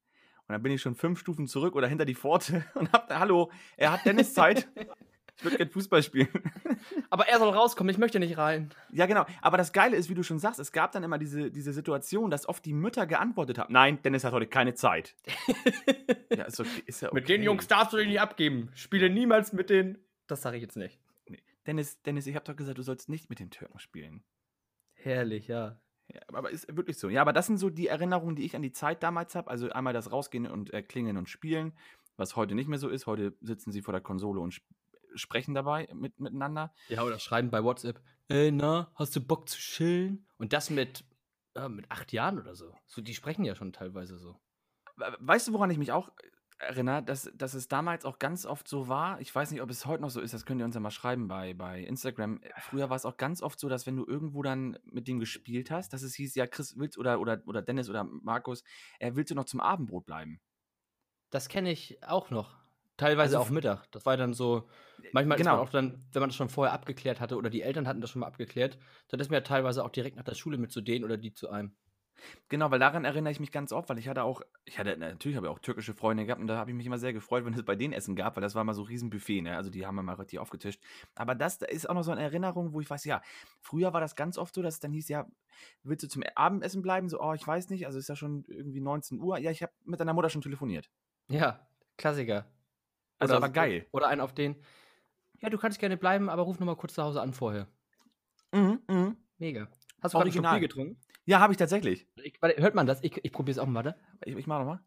und dann bin ich schon fünf Stufen zurück oder hinter die Pforte und hab da, hallo, er hat Dennis Zeit. Ich würde gerne Fußball spielen. Aber er soll rauskommen, ich möchte nicht rein. Ja, genau. Aber das Geile ist, wie du schon sagst, es gab dann immer diese, diese Situation, dass oft die Mütter geantwortet haben: Nein, Dennis hat heute keine Zeit. ja, ist, okay, ist ja okay. Mit den Jungs darfst du dich nicht abgeben. Spiele niemals mit den. Das sage ich jetzt nicht. Dennis, Dennis, ich habe doch gesagt, du sollst nicht mit den Türken spielen. Herrlich, ja. Ja, aber ist wirklich so. Ja, aber das sind so die Erinnerungen, die ich an die Zeit damals habe. Also einmal das Rausgehen und äh, Klingeln und Spielen, was heute nicht mehr so ist. Heute sitzen sie vor der Konsole und sp- sprechen dabei mit, miteinander. Ja, oder schreiben bei WhatsApp, ey, na, hast du Bock zu chillen? Und das mit, äh, mit acht Jahren oder so. so. Die sprechen ja schon teilweise so. Weißt du, woran ich mich auch erinnere, dass, dass es damals auch ganz oft so war, ich weiß nicht, ob es heute noch so ist, das könnt ihr uns ja mal schreiben bei, bei Instagram. Früher war es auch ganz oft so, dass wenn du irgendwo dann mit dem gespielt hast, dass es hieß, ja, Chris, willst oder, oder, oder Dennis oder Markus, äh, willst du noch zum Abendbrot bleiben? Das kenne ich auch noch. Teilweise also, auch Mittag. Das war dann so, manchmal genau. ist man auch dann, wenn man das schon vorher abgeklärt hatte oder die Eltern hatten das schon mal abgeklärt, dann ist man ja teilweise auch direkt nach der Schule mit zu denen oder die zu einem. Genau, weil daran erinnere ich mich ganz oft, weil ich hatte auch, ich hatte natürlich habe ich auch türkische Freunde gehabt und da habe ich mich immer sehr gefreut, wenn es bei denen Essen gab, weil das war mal so ein Riesenbuffet, ne? Also die haben wir mal richtig aufgetischt. Aber das da ist auch noch so eine Erinnerung, wo ich weiß, ja, früher war das ganz oft so, dass es dann hieß, ja, willst du zum Abendessen bleiben? So, oh, ich weiß nicht, also ist ja schon irgendwie 19 Uhr. Ja, ich habe mit deiner Mutter schon telefoniert. Ja, Klassiker. Also oder, aber geil. Oder einen auf den, ja, du kannst gerne bleiben, aber ruf nochmal kurz zu Hause an vorher. Mhm, mhm. Mega. Hast du gerade schon Bier getrunken? Ja, habe ich tatsächlich. Ich, warte, hört man das? Ich, ich probiere es auch mal, warte. Ich, ich mache nochmal.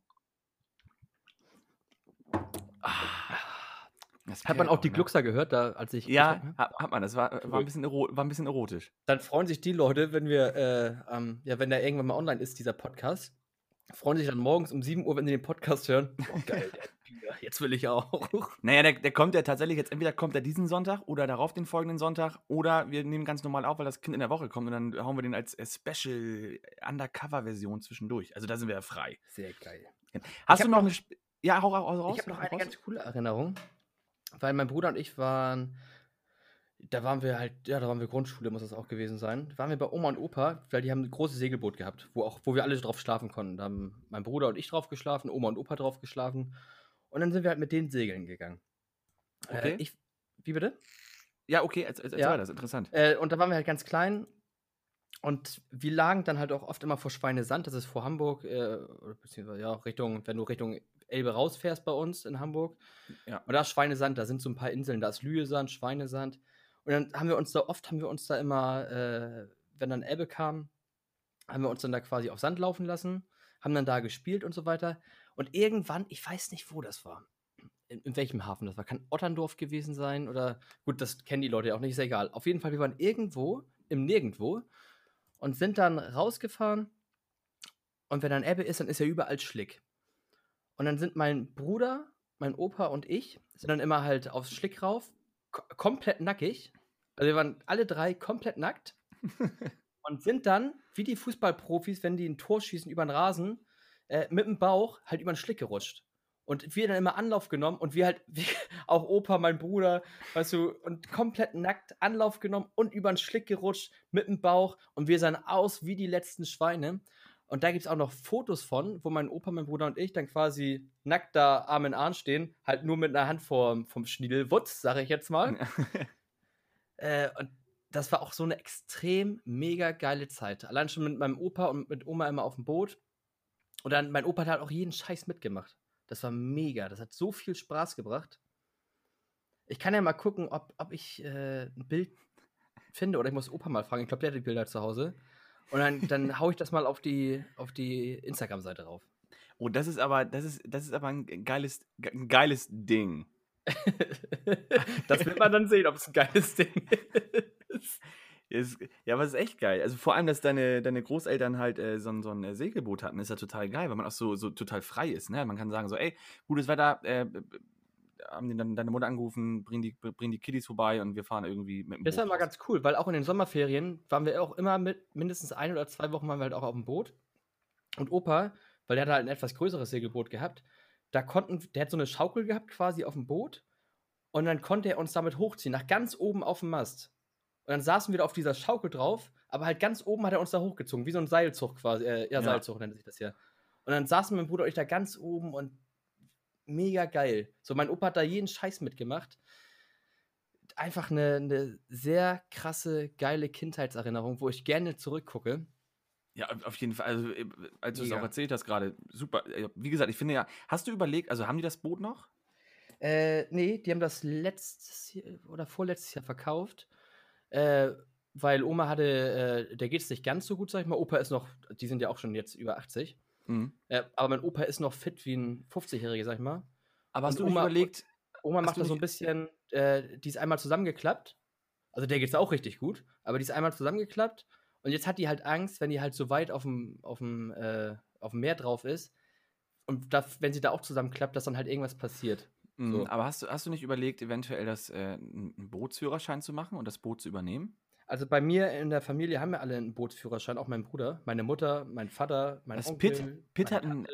Hat man auch die ne? Gluckser gehört, da, als ich. Ja, hat, hat, man. Das war, war, ein bisschen war ein bisschen erotisch. Dann freuen sich die Leute, wenn wir, äh, ähm, ja, wenn der irgendwann mal online ist, dieser Podcast, freuen sich dann morgens um 7 Uhr, wenn sie den Podcast hören. Oh, geil, jetzt will ich auch. Naja, der, der kommt ja tatsächlich jetzt, entweder kommt er diesen Sonntag oder darauf den folgenden Sonntag oder wir nehmen ganz normal auf, weil das Kind in der Woche kommt und dann hauen wir den als Special Undercover-Version zwischendurch. Also da sind wir ja frei. Sehr geil. Hast du noch, noch eine. Ja, hau, hau raus. Ich habe noch eine raus. ganz coole Erinnerung, weil mein Bruder und ich waren da waren wir halt, ja, da waren wir Grundschule, muss das auch gewesen sein. Da waren wir bei Oma und Opa, weil die haben ein großes Segelboot gehabt, wo auch, wo wir alle drauf schlafen konnten. Da haben mein Bruder und ich drauf geschlafen, Oma und Opa drauf geschlafen. Und dann sind wir halt mit denen segeln gegangen. Äh, okay. Äh, ich, wie bitte? Ja, okay, erzähl erzähl ja. das ist interessant. Äh, und da waren wir halt ganz klein und wir lagen dann halt auch oft immer vor Schweinesand, das ist vor Hamburg, äh, beziehungsweise ja, Richtung, wenn du Richtung Elbe rausfährst bei uns in Hamburg. Ja. Und da ist Schweinesand, da sind so ein paar Inseln, da ist Lühesand, Schweinesand. Und dann haben wir uns da oft, haben wir uns da immer, äh, wenn dann Ebbe kam, haben wir uns dann da quasi auf Sand laufen lassen, haben dann da gespielt und so weiter. Und irgendwann, ich weiß nicht, wo das war. In, in, welchem Hafen das war. Kann Otterndorf gewesen sein oder gut, das kennen die Leute ja auch nicht, ist ja egal. Auf jeden Fall, wir waren irgendwo, im Nirgendwo und sind dann rausgefahren. Und wenn dann Ebbe ist, dann ist ja überall Schlick. Und dann sind mein Bruder, mein Opa und ich, sind dann immer halt aufs Schlick rauf, komplett nackig. Also wir waren alle drei komplett nackt und sind dann, wie die Fußballprofis, wenn die ein Tor schießen über den Rasen, äh, mit dem Bauch halt über den Schlick gerutscht. Und wir dann immer Anlauf genommen und wir halt, wie, auch Opa, mein Bruder, weißt du, und komplett nackt Anlauf genommen und über den Schlick gerutscht mit dem Bauch und wir sahen aus wie die letzten Schweine. Und da gibt es auch noch Fotos von, wo mein Opa, mein Bruder und ich dann quasi nackt da Arm in Arm stehen, halt nur mit einer Hand vom, vom Schniedelwutz, sage ich jetzt mal. äh, und das war auch so eine extrem mega geile Zeit. Allein schon mit meinem Opa und mit Oma immer auf dem Boot. Und dann, mein Opa hat halt auch jeden Scheiß mitgemacht. Das war mega. Das hat so viel Spaß gebracht. Ich kann ja mal gucken, ob, ob ich äh, ein Bild finde oder ich muss Opa mal fragen. Ich glaube, der hat die Bilder zu Hause. Und dann, dann haue ich das mal auf die, auf die Instagram-Seite rauf. Oh, das ist aber, das ist, das ist aber ein geiles, ein geiles Ding. das wird man dann sehen, ob es ein geiles Ding ist. Ist, ja, aber es ist echt geil. Also vor allem, dass deine, deine Großeltern halt äh, so, so ein äh, Segelboot hatten, ist ja total geil, weil man auch so, so total frei ist. Ne? Man kann sagen so, ey, gutes Wetter, äh, haben die dann deine Mutter angerufen, bring die, bring die Kiddies vorbei und wir fahren irgendwie mit dem Das ist ja mal ganz cool, weil auch in den Sommerferien waren wir auch immer mit, mindestens ein oder zwei Wochen waren wir halt auch auf dem Boot. Und Opa, weil der hat halt ein etwas größeres Segelboot gehabt, da konnten, der hat so eine Schaukel gehabt quasi auf dem Boot und dann konnte er uns damit hochziehen, nach ganz oben auf dem Mast. Und dann saßen wir da auf dieser Schaukel drauf, aber halt ganz oben hat er uns da hochgezogen, wie so ein Seilzug quasi. Äh, ja, ja, Seilzug nennt sich das ja. Und dann saßen mein Bruder und ich da ganz oben und mega geil. So, mein Opa hat da jeden Scheiß mitgemacht. Einfach eine, eine sehr krasse, geile Kindheitserinnerung, wo ich gerne zurückgucke. Ja, auf jeden Fall. Also, äh, als du es auch erzählt hast gerade, super. Wie gesagt, ich finde ja, hast du überlegt, also haben die das Boot noch? Äh, nee, die haben das letztes Jahr oder vorletztes Jahr verkauft. Äh, weil Oma hatte, äh, der geht es nicht ganz so gut, sag ich mal. Opa ist noch, die sind ja auch schon jetzt über 80. Mhm. Äh, aber mein Opa ist noch fit wie ein 50-Jähriger, sag ich mal. Aber hast du Oma, überlegt, Oma macht das so ein bisschen, äh, die ist einmal zusammengeklappt. Also der geht's auch richtig gut, aber die ist einmal zusammengeklappt. Und jetzt hat die halt Angst, wenn die halt so weit auf dem, auf dem, äh, auf dem Meer drauf ist. Und da, wenn sie da auch zusammenklappt, dass dann halt irgendwas passiert. Mhm, So. Aber hast du, hast du nicht überlegt, eventuell das, äh, einen Bootsführerschein zu machen und das Boot zu übernehmen? Also bei mir in der Familie haben wir alle einen Bootsführerschein, auch mein Bruder, meine Mutter, mein Vater, mein Das Onkel. Pitt- Pitt meine hat einen-.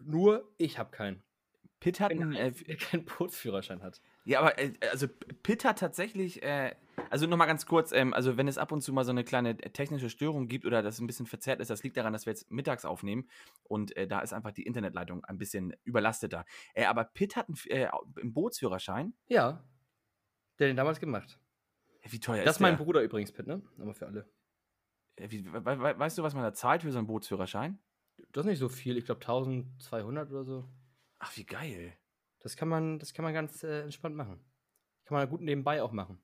Nur ich habe keinen. Pitt hat einen, der äh, keinen Bootsführerschein hat. Ja, aber äh, also Pitt hat tatsächlich, äh, also nochmal ganz kurz, ähm, also wenn es ab und zu mal so eine kleine äh, technische Störung gibt oder das ein bisschen verzerrt ist, das liegt daran, dass wir jetzt mittags aufnehmen und äh, da ist einfach die Internetleitung ein bisschen überlasteter. Äh, aber Pitt hat einen, äh, einen Bootsführerschein. Ja, der hat den damals gemacht. Wie teuer das ist ist mein der? Bruder übrigens, Pitt, ne? Aber für alle. Wie, we, we, weißt du, was man da zahlt für so einen Bootsführerschein? Das ist nicht so viel, ich glaube 1200 oder so. Ach, wie geil. Das kann man, das kann man ganz äh, entspannt machen. Kann man gut nebenbei auch machen.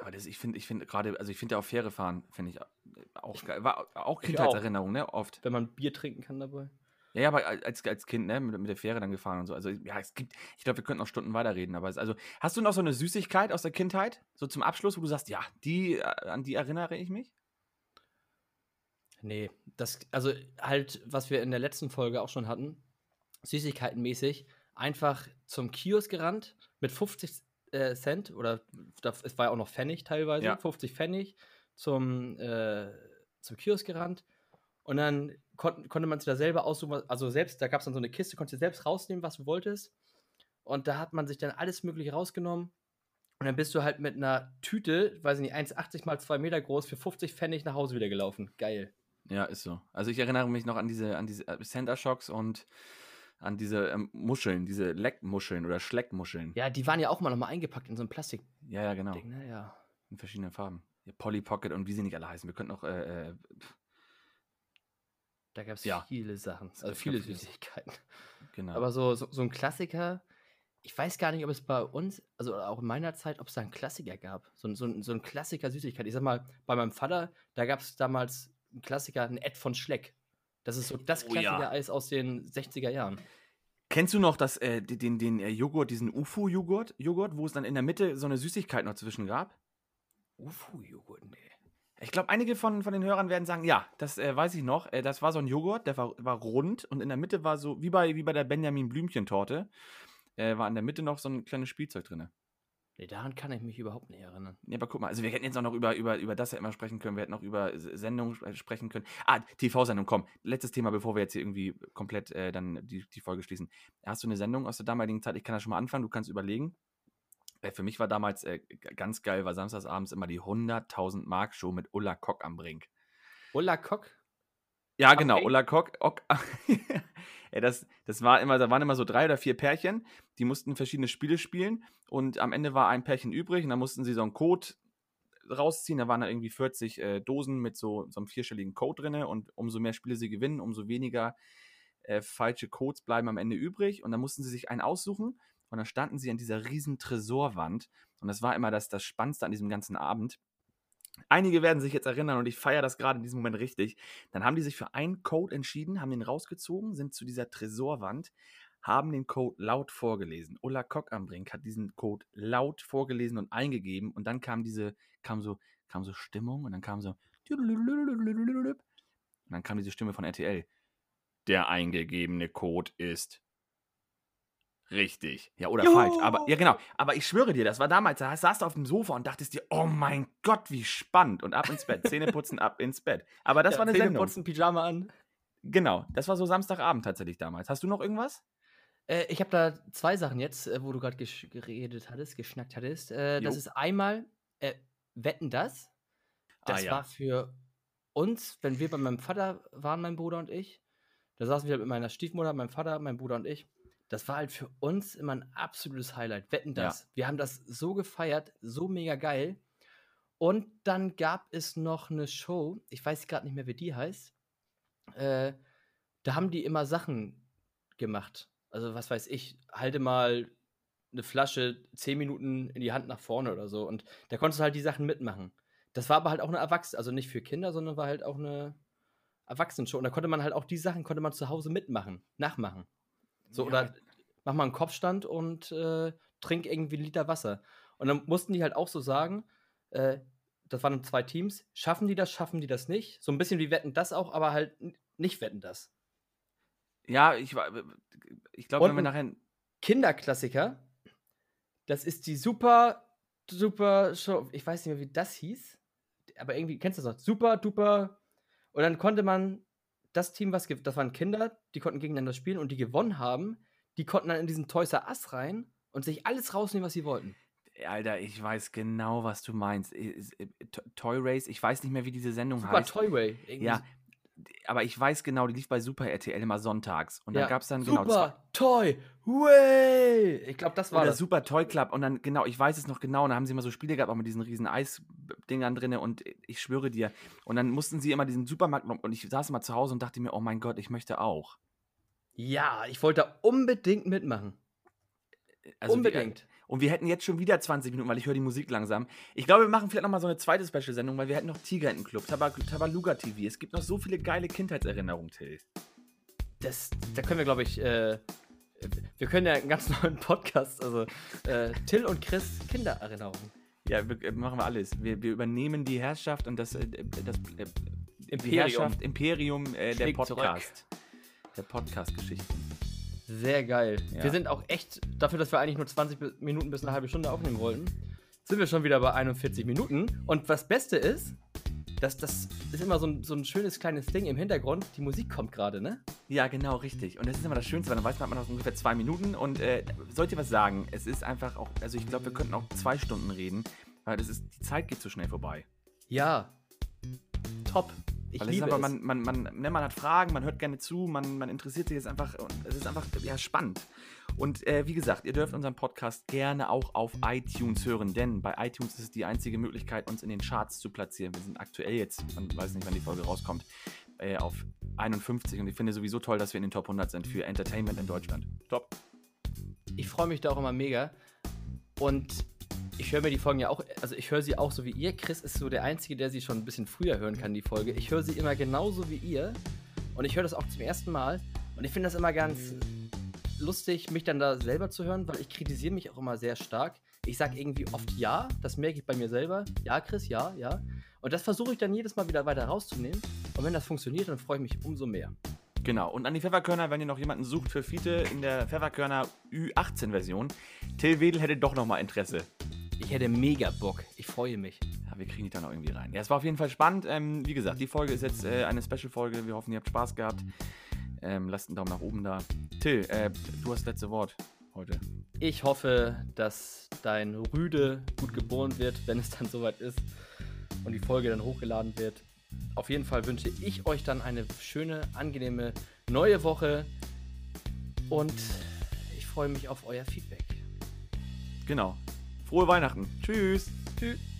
Aber das, ich finde, ich finde gerade, also ich finde ja auch Fähre fahren, finde ich äh, auch geil. War auch. Kindheitserinnerung, ne? Oft. Wenn man Bier trinken kann dabei. Ja, ja, aber als, als Kind, ne, mit, mit der Fähre dann gefahren und so. Also, ja, es gibt, ich glaube, wir könnten noch Stunden weiterreden, aber es, also, hast du noch so eine Süßigkeit aus der Kindheit, so zum Abschluss, wo du sagst, ja, die, äh, an die erinnere ich mich? Nee, das, also halt, was wir in der letzten Folge auch schon hatten, Süßigkeitenmäßig, einfach zum Kiosk gerannt mit 50 äh, Cent oder es war ja auch noch Pfennig teilweise, Ja. 50 Pfennig zum, äh, zum Kiosk gerannt und dann kon konnte man sich da selber aussuchen, also selbst, da gab es dann so eine Kiste, konntest du selbst rausnehmen, was du wolltest und da hat man sich dann alles mögliche rausgenommen und dann bist du halt mit einer Tüte, weiß ich nicht, 1,80 mal 2 Meter groß, für 50 Pfennig nach Hause wieder gelaufen. Geil. Ja, ist so. Also, ich erinnere mich noch an diese, an diese äh, Center Shocks und an diese ähm, Muscheln, diese Leckmuscheln oder Schleckmuscheln. Ja, die waren ja auch mal nochmal eingepackt in so ein Plastikding, ja, ja, genau. ne? Ja. In verschiedenen Farben. Ja, Polly Pocket und wie sie nicht alle heißen. Wir könnten auch, äh, äh, Da gab es Ja. viele Sachen, also viele. Süßigkeiten. genau. Aber so, so, so ein Klassiker, ich weiß gar nicht, ob es bei uns, also auch in meiner Zeit, ob es da einen Klassiker gab. So, ein- so, so ein Klassiker Süßigkeit. Ich sag mal, bei meinem Vater, da gab es damals einen Klassiker, ein Ed von Schleck. Das ist so das Oh ja. Klassiker-Eis aus den 60er Jahren. Kennst du noch das, äh, den, den, äh, Joghurt, diesen UFO-Joghurt, Joghurt, wo es dann in der Mitte so eine Süßigkeit noch zwischen gab? Ufu-Joghurt, nee. Ich glaube, einige von, von den Hörern werden sagen, ja, das äh, weiß ich noch. Äh, das war so ein Joghurt, der war, war rund und in der Mitte war so, wie bei, wie bei der Benjamin Blümchen-Torte, äh, war in der Mitte noch so ein kleines Spielzeug drin. Nee, daran kann ich mich überhaupt nicht erinnern. Ja, aber guck mal, also wir hätten jetzt auch noch über, über, über das ja immer sprechen können, wir hätten noch über Sendungen sp- sprechen können. Ah, TV-Sendung, komm. Letztes Thema, bevor wir jetzt hier irgendwie komplett äh, dann die, die Folge schließen. Hast du eine Sendung aus der damaligen Zeit? Ich kann da schon mal anfangen, du kannst überlegen. Äh, für mich war damals äh, ganz geil, war samstagsabends immer die 100.000 Mark Show mit Ulla Kock am Brink. Ulla Kock? Ja, genau, Brink? Ulla Kock. Ock, ja, das, das war immer, da waren immer so drei oder vier Pärchen, die mussten verschiedene Spiele spielen und am Ende war ein Pärchen übrig und dann mussten sie so einen Code rausziehen. Da waren da irgendwie 40 äh, Dosen mit so, so einem vierstelligen Code drin und umso mehr Spiele sie gewinnen, umso weniger äh, falsche Codes bleiben am Ende übrig und dann mussten sie sich einen aussuchen und dann standen sie an dieser riesen Tresorwand und das war immer das, das Spannendste an diesem ganzen Abend. Einige werden sich jetzt erinnern und ich feiere das gerade in diesem Moment richtig. Dann haben die sich für einen Code entschieden, haben den rausgezogen, sind zu dieser Tresorwand, haben den Code laut vorgelesen. Ulla Kock am Brink hat diesen Code laut vorgelesen und eingegeben und dann kam diese, kam so, kam so Stimmung und dann kam so und dann kam diese Stimme von RTL. Der eingegebene Code ist richtig. Ja, oder Juhu! falsch. Aber, ja, genau. Aber ich schwöre dir, das war damals, da saßt du auf dem Sofa und dachtest dir, oh mein Gott, wie spannend. Und ab ins Bett. Zähne putzen, ab ins Bett. Aber das Ja, war eine Zähne Sendung. putzen, Pyjama an. Genau, das war so Samstagabend tatsächlich damals. Hast du noch irgendwas? Äh, ich habe da zwei Sachen jetzt, äh, wo du gerade geredet hattest, geschnackt hattest. Äh, das ist einmal äh, Wetten das. Das Ah, ja. war für uns, wenn wir bei meinem Vater waren, mein Bruder und ich. Da saßen wir mit meiner Stiefmutter, meinem Vater, mein Bruder und ich. Das war halt für uns immer ein absolutes Highlight. Wetten Ja. das. Wir haben das so gefeiert, so mega geil. Und dann gab es noch eine Show, ich weiß gerade nicht mehr, wie die heißt. Äh, da haben die immer Sachen gemacht. Also, was weiß ich, halte mal eine Flasche zehn Minuten in die Hand nach vorne oder so. Und da konntest du halt die Sachen mitmachen. Das war aber halt auch eine Erwachsene, also nicht für Kinder, sondern war halt auch eine Erwachsenenshow. Und da konnte man halt auch die Sachen, konnte man zu Hause mitmachen, nachmachen. So, Ja, oder mach mal einen Kopfstand und äh, trink irgendwie einen Liter Wasser. Und dann mussten die halt auch so sagen, äh, das waren zwei Teams, schaffen die das, schaffen die das nicht? So ein bisschen wie wetten das auch, aber halt nicht wetten das. Ja, ich, ich glaube, wenn wir nachher. Kinderklassiker, das ist die super, super Show. Ich weiß nicht mehr, wie das hieß, aber irgendwie, kennst du das noch? Super, duper. Und dann konnte man das Team, was das waren Kinder, die konnten gegeneinander spielen und die gewonnen haben, die konnten dann in diesen Toys R Us rein und sich alles rausnehmen, was sie wollten. Alter, ich weiß genau, was du meinst. Toy Race, ich weiß nicht mehr, wie diese Sendung Super heißt. Toy Way. Ja, aber ich weiß genau, die lief bei Super RTL immer sonntags. Und ja. da gab es dann genau. Super Toy Way! Ich glaube, das war Oder das. Super Toy Club. Und dann, genau, ich weiß es noch genau. Und da haben sie immer so Spiele gehabt, auch mit diesen riesen Eisdingern drin. Und ich schwöre dir. Und dann mussten sie immer diesen Supermarkt. Und ich saß immer zu Hause und dachte mir, oh mein Gott, ich möchte auch. Ja, ich wollte da unbedingt mitmachen. Also unbedingt. Und wir hätten jetzt schon wieder 20 Minuten, weil ich höre die Musik langsam. Ich glaube, wir machen vielleicht nochmal so eine zweite Special-Sendung, weil wir hätten noch Tiger in Club, Tabaluga TV. Es gibt noch so viele geile Kindheitserinnerungen, Till. Das, da können wir, glaube ich, äh, wir können ja einen ganz neuen Podcast, also äh, Till und Chris Kindererinnerungen. Ja, wir, äh, machen wir alles. Wir, wir, übernehmen die Herrschaft und das, äh, das äh, Imperium, Herrschaft, Imperium äh, der Podcast. Zurück. Der Podcast-Geschichten. Sehr geil. Ja. Wir sind auch echt, dafür, dass wir eigentlich nur 20 Minuten bis eine halbe Stunde aufnehmen wollten, sind wir schon wieder bei 41 Minuten. Und was Beste ist, das, das ist immer so ein, so ein schönes kleines Ding im Hintergrund. Die Musik kommt gerade, ne? Ja, genau, richtig. Und das ist immer das Schönste, weil dann weiß man, man hat noch ungefähr zwei Minuten. Und äh, sollt ihr was sagen? Es ist einfach auch, also ich glaube, wir könnten auch zwei Stunden reden, weil das ist, die Zeit geht so schnell vorbei. Ja. Top. Ich Weil liebe es. Man, man, man, ne, man hat Fragen, man hört gerne zu, man, man interessiert sich jetzt einfach und es ist einfach ja, spannend. Und äh, wie gesagt, ihr dürft unseren Podcast gerne auch auf iTunes hören, denn bei iTunes ist es die einzige Möglichkeit, uns in den Charts zu platzieren. Wir sind aktuell jetzt, man weiß nicht, wann die Folge rauskommt, äh, auf 51 und ich finde sowieso toll, dass wir in den Top 100 sind für Entertainment in Deutschland. Top. Ich freue mich da auch immer mega. Und ich höre mir die Folgen ja auch, also ich höre sie auch so wie ihr. Chris ist so der Einzige, der sie schon ein bisschen früher hören kann, die Folge. Ich höre sie immer genauso wie ihr. Und ich höre das auch zum ersten Mal. Und ich finde das immer ganz lustig, mich dann da selber zu hören, weil ich kritisiere mich auch immer sehr stark. Ich sage irgendwie oft ja, das merke ich bei mir selber. Ja, Chris, ja, ja. Und das versuche ich dann jedes Mal wieder weiter rauszunehmen. Und wenn das funktioniert, dann freue ich mich umso mehr. Genau. Und an die Pfefferkörner, wenn ihr noch jemanden sucht für Fiete in der Pfefferkörner Ü18-Version, Till Wedel hätte doch noch mal Interesse. Ich hätte mega Bock. Ich freue mich. Ja, wir kriegen die dann auch irgendwie rein. Ja, es war auf jeden Fall spannend. Ähm, wie gesagt, die Folge ist jetzt äh, eine Special-Folge. Wir hoffen, ihr habt Spaß gehabt. Ähm, lasst einen Daumen nach oben da. Till, äh, du hast das letzte Wort heute. Ich hoffe, dass dein Rüde gut geboren wird, wenn es dann soweit ist und die Folge dann hochgeladen wird. Auf jeden Fall wünsche ich euch dann eine schöne, angenehme neue Woche und ich freue mich auf euer Feedback. Genau. Frohe Weihnachten. Tschüss. Tschüss.